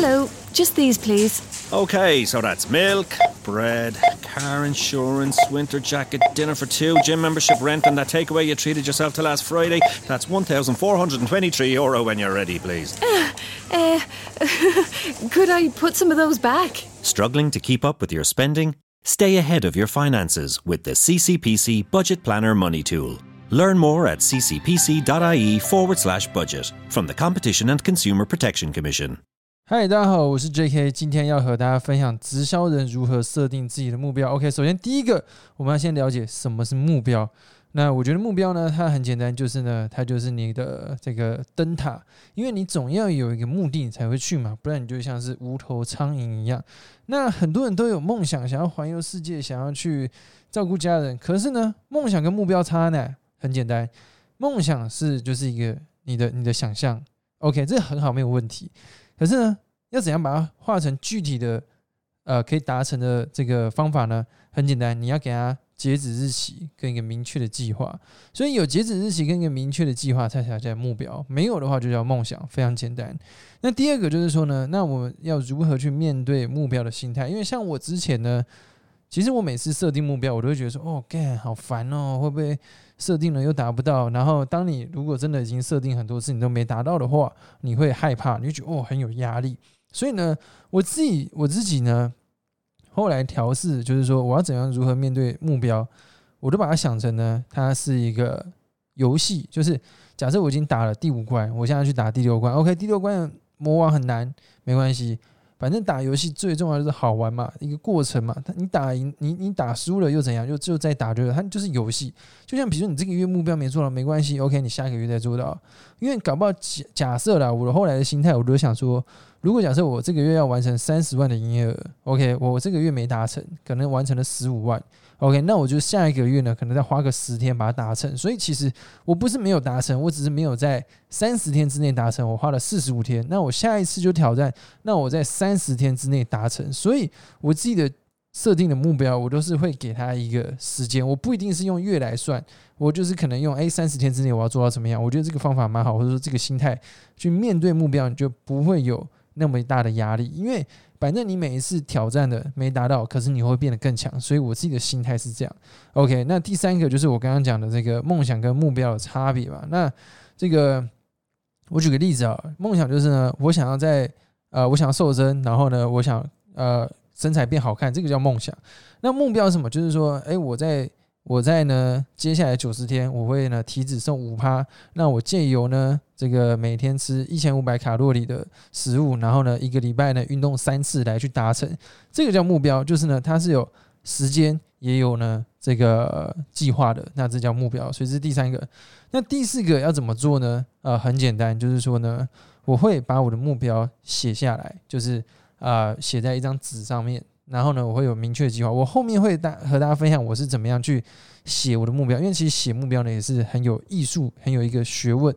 Hello, just these, please. Okay, so that's milk, bread, car insurance, winter jacket, dinner for two, gym membership, rent, and that takeaway you treated yourself to last Friday. That's 1,423 euro when you're ready, please. Uh, could I put some of those back? Struggling to keep up with your spending? Stay ahead of your finances with the CCPC Budget Planner Money Tool. Learn more at ccpc.ie forward slash budget from the Competition and Consumer Protection Commission. 嗨，大家好，我是 J.K.，今天要和大家分享直销人如何设定自己的目标。OK，首先第一个，我们要先了解什么是目标。那我觉得目标呢，它很简单，就是呢，它就是你的这个灯塔，因为你总要有一个目的你才会去嘛，不然你就像是无头苍蝇一样。那很多人都有梦想，想要环游世界，想要去照顾家人，可是呢，梦想跟目标差呢，很简单，梦想是就是一个你的你的想象，OK，这很好，没有问题。可是呢，要怎样把它化成具体的，呃，可以达成的这个方法呢？很简单，你要给它截止日期跟一个明确的计划。所以有截止日期跟一个明确的计划，才才叫目标。没有的话，就叫梦想。非常简单。那第二个就是说呢，那我们要如何去面对目标的心态？因为像我之前呢，其实我每次设定目标，我都会觉得说，哦，干，好烦哦，会不会？设定了又达不到，然后当你如果真的已经设定很多次你都没达到的话，你会害怕，你就觉得哦很有压力。所以呢，我自己我自己呢，后来调试就是说我要怎样如何面对目标，我都把它想成呢，它是一个游戏，就是假设我已经打了第五关，我现在去打第六关，OK，第六关魔王很难，没关系。反正打游戏最重要就是好玩嘛，一个过程嘛。他你打赢你你打输了又怎样？就就再打就是它就是游戏。就像比如说你这个月目标没做到没关系，OK，你下个月再做到。因为搞不好假假设啦，我后来的心态我都想说，如果假设我这个月要完成三十万的营业额，OK，我这个月没达成，可能完成了十五万。OK，那我就下一个月呢，可能再花个十天把它达成。所以其实我不是没有达成，我只是没有在三十天之内达成。我花了四十五天，那我下一次就挑战，那我在三十天之内达成。所以我自己的设定的目标，我都是会给他一个时间，我不一定是用月来算，我就是可能用哎三十天之内我要做到怎么样。我觉得这个方法蛮好，或者说这个心态去面对目标，你就不会有那么大的压力，因为。反正你每一次挑战的没达到，可是你会变得更强，所以我自己的心态是这样。OK，那第三个就是我刚刚讲的这个梦想跟目标的差别吧。那这个我举个例子啊，梦想就是呢，我想要在呃，我想要瘦身，然后呢，我想呃身材变好看，这个叫梦想。那目标是什么？就是说，哎，我在。我在呢，接下来九十天，我会呢体脂瘦五趴。那我借由呢，这个每天吃一千五百卡路里的食物，然后呢，一个礼拜呢运动三次来去达成，这个叫目标，就是呢它是有时间也有呢这个计划的，那这叫目标。所以是第三个。那第四个要怎么做呢？呃，很简单，就是说呢，我会把我的目标写下来，就是啊写在一张纸上面。然后呢，我会有明确的计划。我后面会大和大家分享我是怎么样去写我的目标，因为其实写目标呢也是很有艺术、很有一个学问。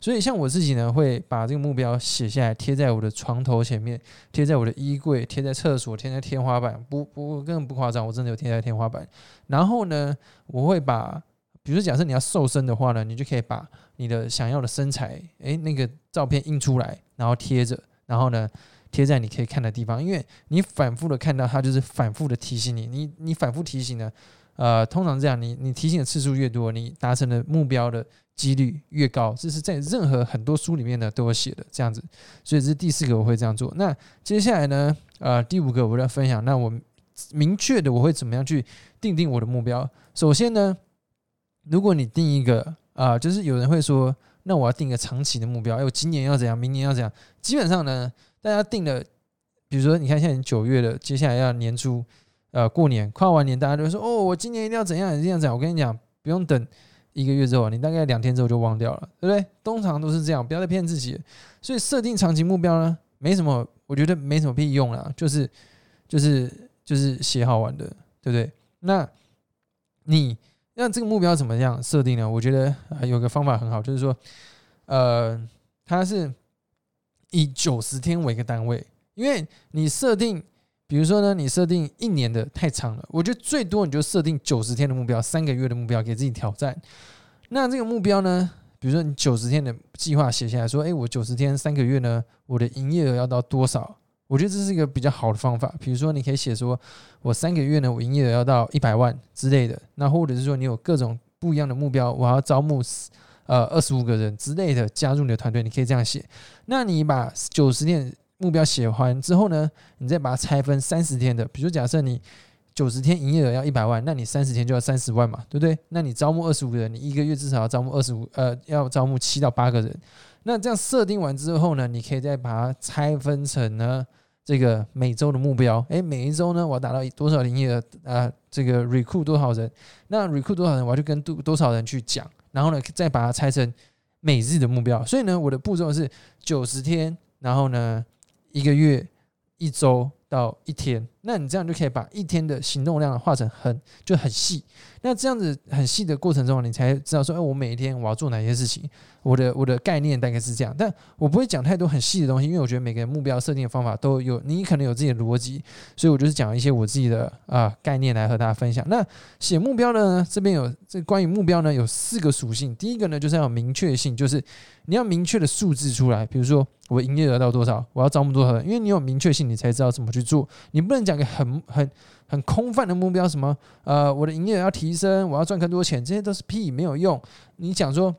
所以像我自己呢，会把这个目标写下来，贴在我的床头前面，贴在我的衣柜，贴在厕所，贴在天花板。不不，根本不夸张，我真的有贴在天花板。然后呢，我会把，比如说假设你要瘦身的话呢，你就可以把你的想要的身材，诶，那个照片印出来，然后贴着，然后呢。贴在你可以看的地方，因为你反复的看到它，就是反复的提醒你。你你反复提醒呢，呃，通常这样，你你提醒的次数越多，你达成的目标的几率越高。这是在任何很多书里面呢都有写的这样子。所以这是第四个我会这样做。那接下来呢，呃，第五个我要分享。那我明确的我会怎么样去定定我的目标？首先呢，如果你定一个啊，就是有人会说，那我要定个长期的目标，哎，我今年要怎样，明年要怎样？基本上呢。大家定了，比如说，你看现在九月了，接下来要年初，呃，过年跨完年，大家都说哦，我今年一定要怎样，一定要怎样。我跟你讲，不用等一个月之后，你大概两天之后就忘掉了，对不对？通常都是这样，不要再骗自己。所以设定长期目标呢，没什么，我觉得没什么屁用了，就是就是就是写好玩的，对不对？那你那这个目标怎么样设定呢？我觉得有个方法很好，就是说，呃，它是。以九十天为一个单位，因为你设定，比如说呢，你设定一年的太长了，我觉得最多你就设定九十天的目标，三个月的目标给自己挑战。那这个目标呢，比如说你九十天的计划写下来说，哎，我九十天三个月呢，我的营业额要到多少我觉得这是一个比较好的方法。比如说，你可以写说，我三个月呢，我营业额要到一百万之类的。那或者是说，你有各种不一样的目标，我要招募呃二十五个人之类的加入你的团队，你可以这样写。那你把九十天目标写完之后呢，你再把它拆分三十天的。比如假设你九十天营业额要一百万，那你三十天就要三十万嘛，对不对？那你招募二十五个人，你一个月至少要招募二十五，呃，要招募七到八个人。那这样设定完之后呢，你可以再把它拆分成呢。这个每周的目标，诶，每一周呢，我要达到多少营业额啊？这个 recruit 多少人？那 recruit 多少人，我要去跟多多少人去讲，然后呢，再把它拆成每日的目标。所以呢，我的步骤是九十天，然后呢，一个月，一周。到一天，那你这样就可以把一天的行动量画成很就很细。那这样子很细的过程中，你才知道说，哎，我每一天我要做哪些事情。我的我的概念大概是这样，但我不会讲太多很细的东西，因为我觉得每个人目标设定的方法都有，你可能有自己的逻辑，所以我就是讲一些我自己的啊概念来和大家分享。那写目标呢，这边有这关于目标呢有四个属性，第一个呢就是要有明确性，就是你要明确的数字出来，比如说我营业额到多少，我要招募多少人，因为你有明确性，你才知道怎么去做。你不能讲很很很空泛的目标，什么呃我的营业额要提升，我要赚更多钱，这些都是屁，没有用。你讲说。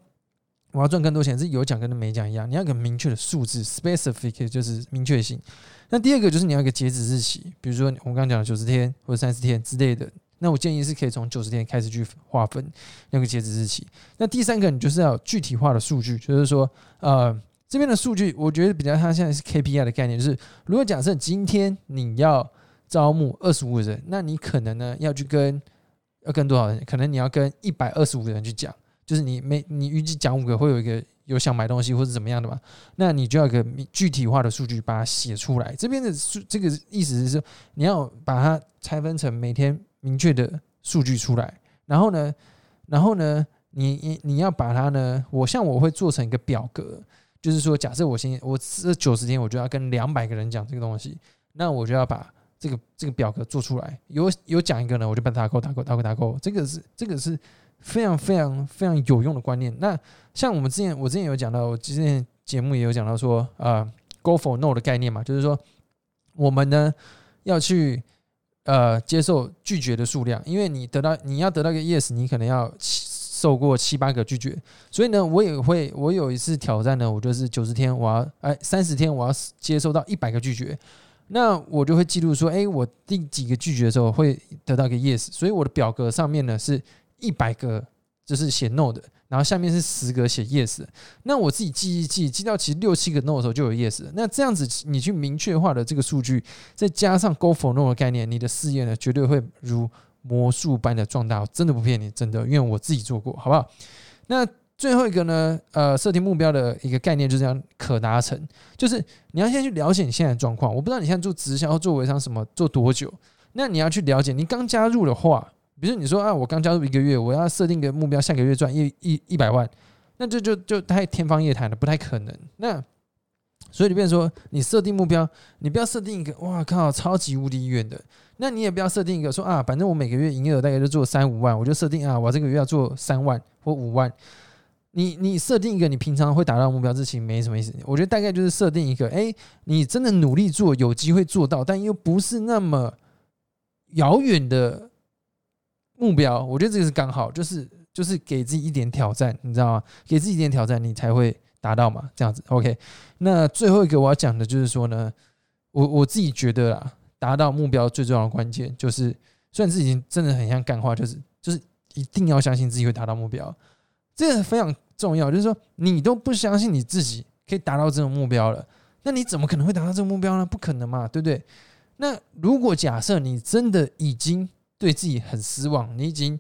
我要赚更多钱，是有奖跟没奖一样，你要个明确的数字，specific 就是明确性。那第二个就是你要一个截止日期，比如说我刚刚讲的九十天或者三十天之类的。那我建议是可以从九十天开始去划分那个截止日期。那第三个你就是要具体化的数据，就是说呃这边的数据，我觉得比较它现在是 KPI 的概念，就是如果假设今天你要招募二十五个人，那你可能呢要去跟要跟多少人？可能你要跟一百二十五个人去讲。就是你每你预计讲五个会有一个有想买东西或者怎么样的嘛？那你就要一个具体化的数据把它写出来。这边的数这个意思是说，你要把它拆分成每天明确的数据出来。然后呢，然后呢，你你你要把它呢，我像我会做成一个表格，就是说，假设我先我这九十天我就要跟两百个人讲这个东西，那我就要把这个这个表格做出来。有有讲一个呢，我就把它打勾打勾打勾打勾。这个是这个是。非常非常非常有用的观念。那像我们之前，我之前有讲到，我之前节目也有讲到说，呃，go for no 的概念嘛，就是说我们呢要去呃接受拒绝的数量，因为你得到你要得到一个 yes，你可能要受过七八个拒绝。所以呢，我也会，我有一次挑战呢，我就是九十天，我要哎三十天，我要接受到一百个拒绝，那我就会记录说，哎，我第几个拒绝的时候会得到一个 yes。所以我的表格上面呢是。一百个就是写 no 的，然后下面是十个写 yes。那我自己记一记，记到其实六七个 no 的时候就有 yes。那这样子你去明确化的这个数据，再加上 go for no 的概念，你的事业呢绝对会如魔术般的壮大。真的不骗你，真的，因为我自己做过，好不好？那最后一个呢，呃，设定目标的一个概念就是这样可达成，就是你要先去了解你现在的状况。我不知道你现在做直销、做微商什么做多久，那你要去了解，你刚加入的话。比如你说啊，我刚加入一个月，我要设定个目标，下个月赚一一一百万，那这就就太天方夜谭了，不太可能。那所以你变说，你设定目标，你不要设定一个哇靠超级无敌远的，那你也不要设定一个说啊，反正我每个月营业额大概就做三五万，我就设定啊，我这个月要做三万或五万。你你设定一个你平常会达到目标，这其实没什么意思。我觉得大概就是设定一个，哎，你真的努力做，有机会做到，但又不是那么遥远的。目标，我觉得这个是刚好，就是就是给自己一点挑战，你知道吗？给自己一点挑战，你才会达到嘛。这样子，OK。那最后一个我要讲的就是说呢，我我自己觉得啊，达到目标最重要的关键就是，虽然自己真的很像干话，就是就是一定要相信自己会达到目标，这个非常重要。就是说，你都不相信你自己可以达到这种目标了，那你怎么可能会达到这个目标呢？不可能嘛，对不对？那如果假设你真的已经对自己很失望，你已经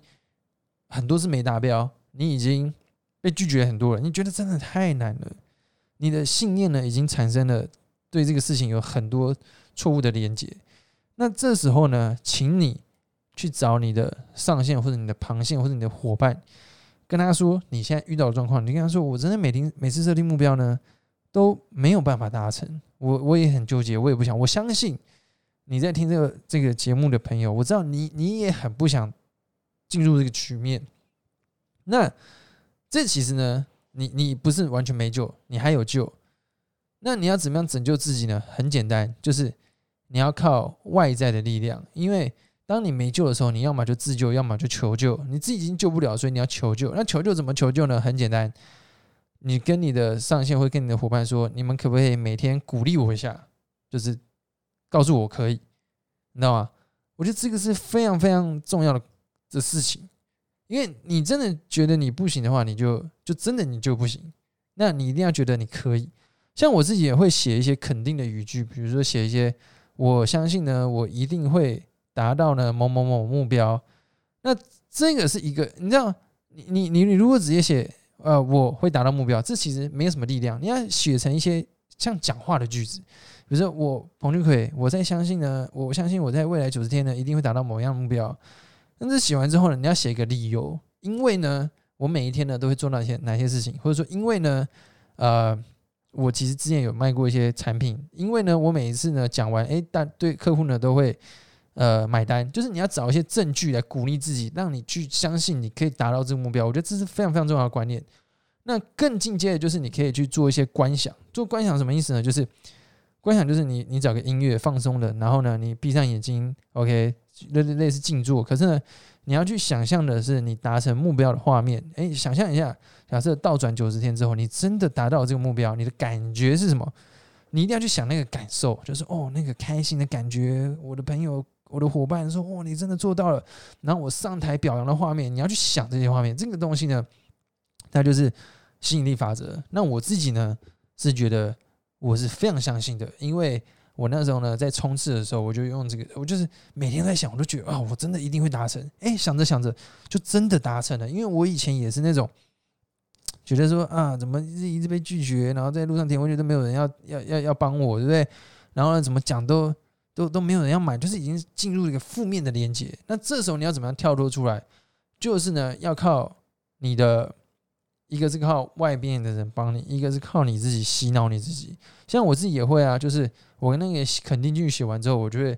很多次没达标，你已经被拒绝很多了，你觉得真的太难了，你的信念呢已经产生了对这个事情有很多错误的连接。那这时候呢，请你去找你的上线或者你的旁线或者你的伙伴，跟他说你现在遇到的状况，你跟他说，我真的每天每次设定目标呢都没有办法达成，我我也很纠结，我也不想，我相信。你在听这个这个节目的朋友，我知道你你也很不想进入这个局面。那这其实呢，你你不是完全没救，你还有救。那你要怎么样拯救自己呢？很简单，就是你要靠外在的力量。因为当你没救的时候，你要么就自救，要么就求救。你自己已经救不了，所以你要求救。那求救怎么求救呢？很简单，你跟你的上线会跟你的伙伴说，你们可不可以每天鼓励我一下？就是告诉我可以，你知道吗？我觉得这个是非常非常重要的的事情。因为你真的觉得你不行的话，你就就真的你就不行。那你一定要觉得你可以。像我自己也会写一些肯定的语句，比如说写一些我相信呢，我一定会达到呢某某某目标。那这个是一个，你知道，你你你如果直接写呃我会达到目标，这其实没有什么力量。你要写成一些像讲话的句子，比如说我彭俊奎，我在相信呢，我相信我在未来九十天呢一定会达到某样目标。但是写完之后呢，你要写一个理由，因为呢，我每一天呢都会做哪些哪些事情，或者说因为呢，呃，我其实之前有卖过一些产品，因为呢，我每一次呢讲完，哎，但对客户呢都会呃买单，就是你要找一些证据来鼓励自己，让你去相信你可以达到这个目标。我觉得这是非常非常重要的观念。那更进阶的就是你可以去做一些观想，做观想什么意思呢？就是观想就是你你找个音乐放松的，然后呢你闭上眼睛，OK。类类似静坐，可是呢，你要去想象的是你达成目标的画面。诶，想象一下，假设倒转九十天之后，你真的达到这个目标，你的感觉是什么？你一定要去想那个感受，就是哦，那个开心的感觉。我的朋友、我的伙伴说：“哦，你真的做到了。”然后我上台表扬的画面，你要去想这些画面。这个东西呢，它就是吸引力法则。那我自己呢，是觉得我是非常相信的，因为。我那时候呢，在冲刺的时候，我就用这个，我就是每天在想，我都觉得啊，我真的一定会达成。哎，想着想着，就真的达成了。因为我以前也是那种觉得说啊，怎么一直被拒绝，然后在路上填问卷都没有人要要要要帮我，对不对？然后呢，怎么讲都都都没有人要买，就是已经进入一个负面的连接。那这时候你要怎么样跳脱出来？就是呢，要靠你的。一个是靠外边的人帮你，一个是靠你自己洗脑你自己。像我自己也会啊，就是我那个肯定句写完之后，我就会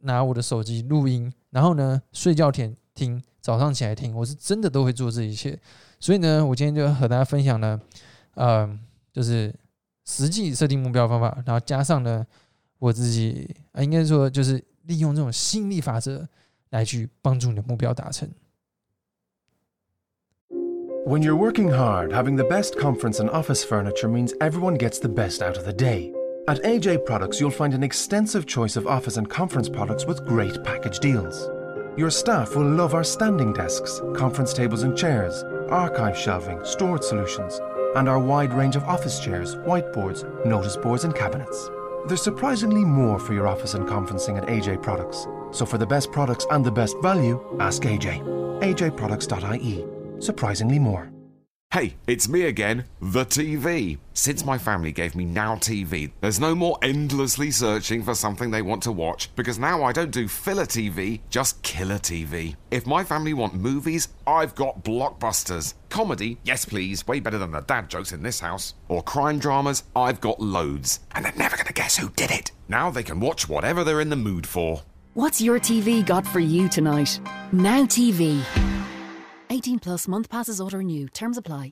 拿我的手机录音，然后呢睡觉前听，早上起来听，我是真的都会做这一切。所以呢，我今天就和大家分享了，呃，就是实际设定目标方法，然后加上呢我自己啊，应该说就是利用这种吸引力法则来去帮助你的目标达成。When you're working hard, having the best conference and office furniture means everyone gets the best out of the day. At AJ Products, you'll find an extensive choice of office and conference products with great package deals. Your staff will love our standing desks, conference tables and chairs, archive shelving, storage solutions, and our wide range of office chairs, whiteboards, notice boards, and cabinets. There's surprisingly more for your office and conferencing at AJ Products. So for the best products and the best value, ask AJ. AJProducts.ie surprisingly more. Hey, it's me again, the TV. Since my family gave me Now TV, there's no more endlessly searching for something they want to watch because now I don't do filler TV, just killer TV. If my family want movies, I've got blockbusters. Comedy, yes please, way better than the dad jokes in this house. Or crime dramas, I've got loads. And they're never gonna guess who did it. Now they can watch whatever they're in the mood for. What's your TV got for you tonight? Now TV. 18 plus month passes auto renew. Terms apply.